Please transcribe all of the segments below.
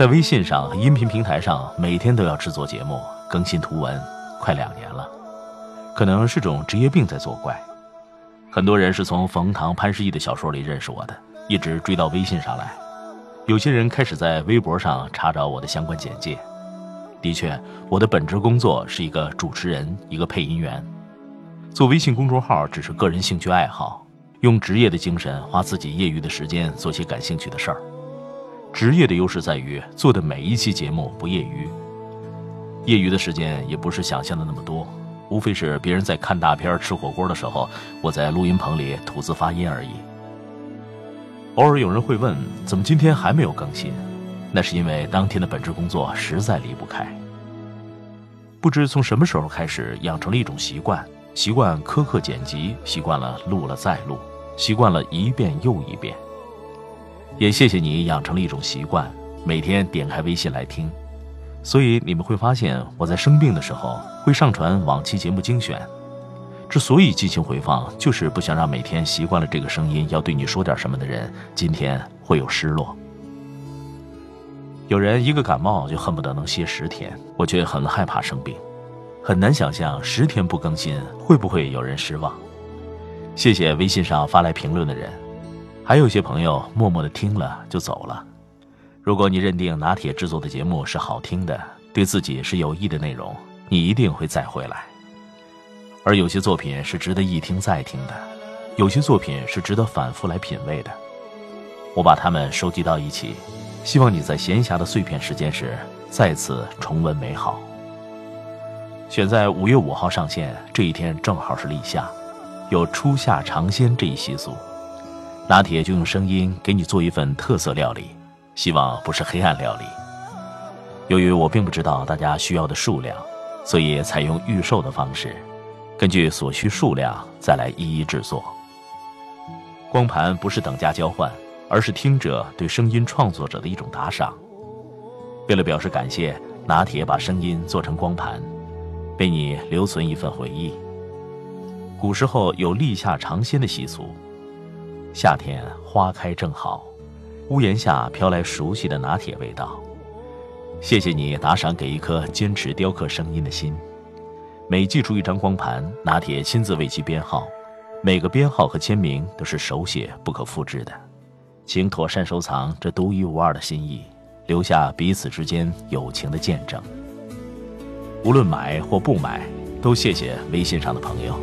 在微信上音频平台上，每天都要制作节目、更新图文，快两年了，可能是种职业病在作怪。很多人是从冯唐、潘石屹的小说里认识我的，一直追到微信上来。有些人开始在微博上查找我的相关简介。的确，我的本职工作是一个主持人，一个配音员。做微信公众号只是个人兴趣爱好，用职业的精神，花自己业余的时间做些感兴趣的事儿。职业的优势在于做的每一期节目不业余，业余的时间也不是想象的那么多，无非是别人在看大片、吃火锅的时候，我在录音棚里吐字发音而已。偶尔有人会问，怎么今天还没有更新？那是因为当天的本职工作实在离不开。不知从什么时候开始，养成了一种习惯，习惯苛刻剪辑，习惯了录了再录，习惯了一遍又一遍。也谢谢你养成了一种习惯，每天点开微信来听，所以你们会发现我在生病的时候会上传往期节目精选。之所以激情回放，就是不想让每天习惯了这个声音要对你说点什么的人今天会有失落。有人一个感冒就恨不得能歇十天，我却很害怕生病，很难想象十天不更新会不会有人失望。谢谢微信上发来评论的人。还有些朋友默默的听了就走了。如果你认定拿铁制作的节目是好听的，对自己是有益的内容，你一定会再回来。而有些作品是值得一听再听的，有些作品是值得反复来品味的。我把它们收集到一起，希望你在闲暇的碎片时间时再次重温美好。选在五月五号上线，这一天正好是立夏，有初夏尝鲜这一习俗。拿铁就用声音给你做一份特色料理，希望不是黑暗料理。由于我并不知道大家需要的数量，所以采用预售的方式，根据所需数量再来一一制作。光盘不是等价交换，而是听者对声音创作者的一种打赏。为了表示感谢，拿铁把声音做成光盘，为你留存一份回忆。古时候有立夏尝鲜的习俗。夏天花开正好，屋檐下飘来熟悉的拿铁味道。谢谢你打赏给一颗坚持雕刻声音的心。每寄出一张光盘，拿铁亲自为其编号，每个编号和签名都是手写不可复制的。请妥善收藏这独一无二的心意，留下彼此之间友情的见证。无论买或不买，都谢谢微信上的朋友。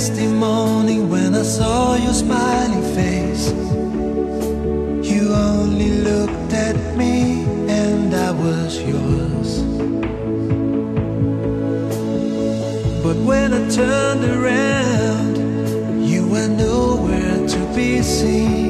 Misty morning when I saw your smiling face. You only looked at me and I was yours. But when I turned around, you were nowhere to be seen.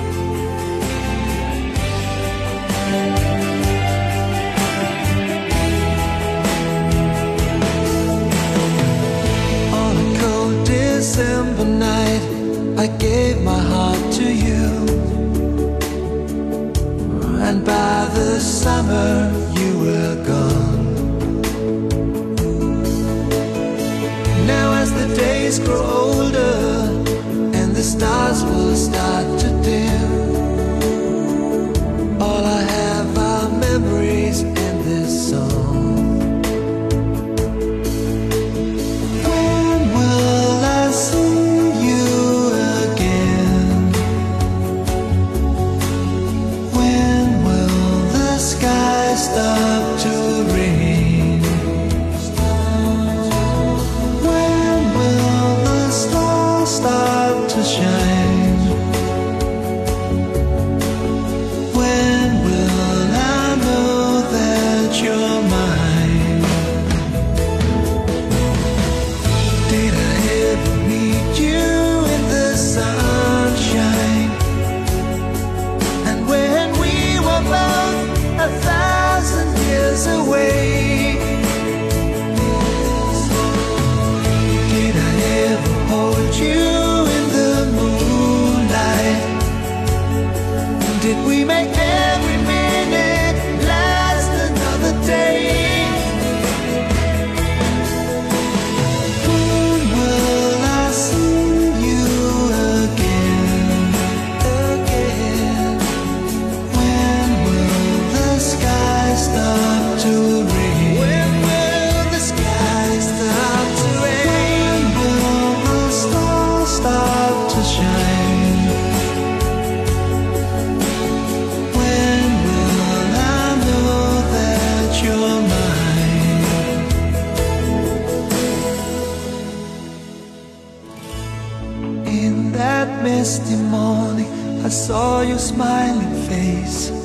always grow misty morning, I saw your smiling face.